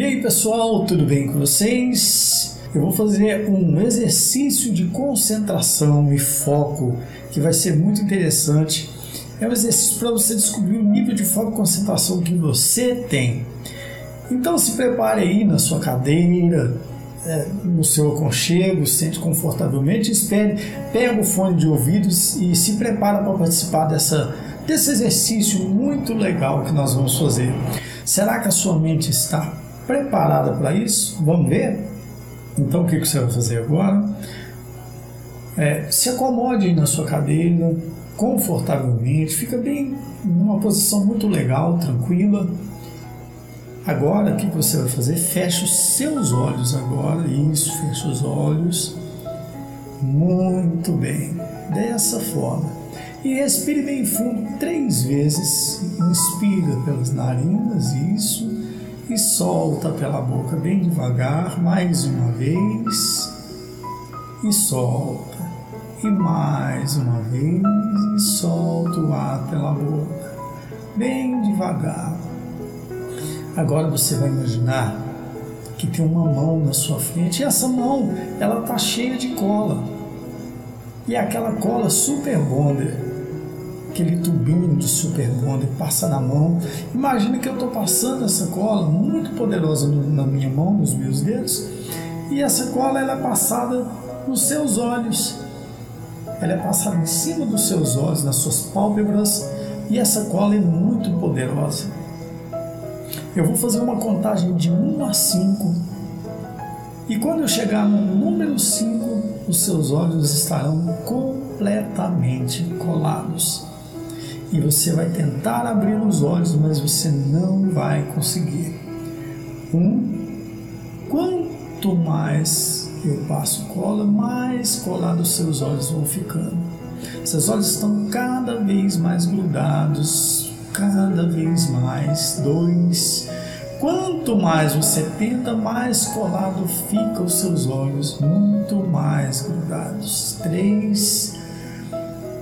E aí pessoal, tudo bem com vocês? Eu vou fazer um exercício de concentração e foco que vai ser muito interessante. É um exercício para você descobrir o nível de foco e concentração que você tem. Então se prepare aí na sua cadeira, é, no seu aconchego, sente confortavelmente, espere, pega o fone de ouvidos e se prepara para participar dessa, desse exercício muito legal que nós vamos fazer. Será que a sua mente está preparada para isso? Vamos ver? Então o que você vai fazer agora? É, se acomode na sua cadeira, confortavelmente, fica bem numa posição muito legal, tranquila. Agora, o que você vai fazer? Fecha os seus olhos agora. Isso, fecha os olhos. Muito bem. Dessa forma. E respire bem fundo três vezes. Inspira pelas narinas, isso. E solta pela boca bem devagar, mais uma vez. E solta. E mais uma vez. E solta o ar pela boca. Bem devagar. Agora você vai imaginar que tem uma mão na sua frente e essa mão ela tá cheia de cola. E aquela cola super bonder, aquele tubinho de super bonder passa na mão. Imagina que eu estou passando essa cola muito poderosa na minha mão, nos meus dedos, e essa cola ela é passada nos seus olhos. Ela é passada em cima dos seus olhos, nas suas pálpebras, e essa cola é muito poderosa. Eu vou fazer uma contagem de 1 a 5. E quando eu chegar no número 5, os seus olhos estarão completamente colados. E você vai tentar abrir os olhos, mas você não vai conseguir. Um, quanto mais eu passo cola, mais colados seus olhos vão ficando. Seus olhos estão cada vez mais grudados, cada vez mais. Dois. Quanto mais você tenta, mais colado ficam os seus olhos, muito mais grudados. Três.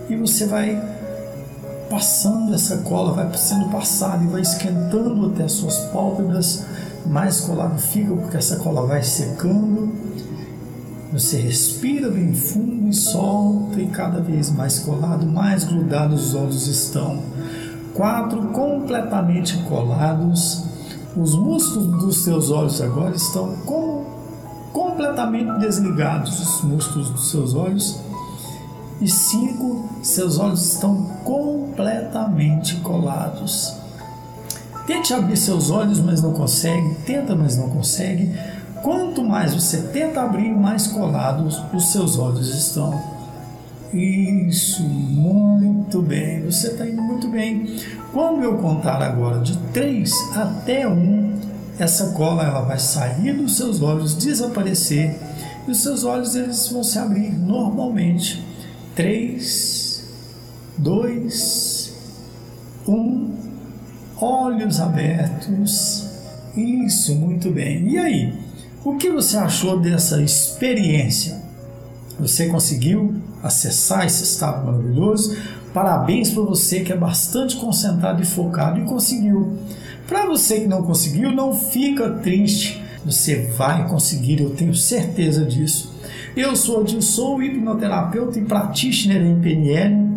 E você vai passando essa cola, vai sendo passada e vai esquentando até as suas pálpebras, mais colado fica porque essa cola vai secando. Você respira bem fundo e solta, e cada vez mais colado, mais grudados os olhos estão quatro completamente colados. Os músculos dos seus olhos agora estão com, completamente desligados, os músculos dos seus olhos. E cinco, seus olhos estão completamente colados. Tente abrir seus olhos, mas não consegue. Tenta, mas não consegue. Quanto mais você tenta abrir, mais colados os seus olhos estão. Isso, muito bem. Você está indo muito bem. Quando eu contar agora de 3 até 1, essa cola ela vai sair dos seus olhos, desaparecer e os seus olhos eles vão se abrir normalmente. 3, 2, 1, olhos abertos. Isso, muito bem. E aí, o que você achou dessa experiência? Você conseguiu acessar esse estado maravilhoso? Parabéns para você que é bastante concentrado e focado e conseguiu. Para você que não conseguiu, não fica triste. Você vai conseguir, eu tenho certeza disso. Eu sou Adil, sou hipnoterapeuta e practitioner em PNL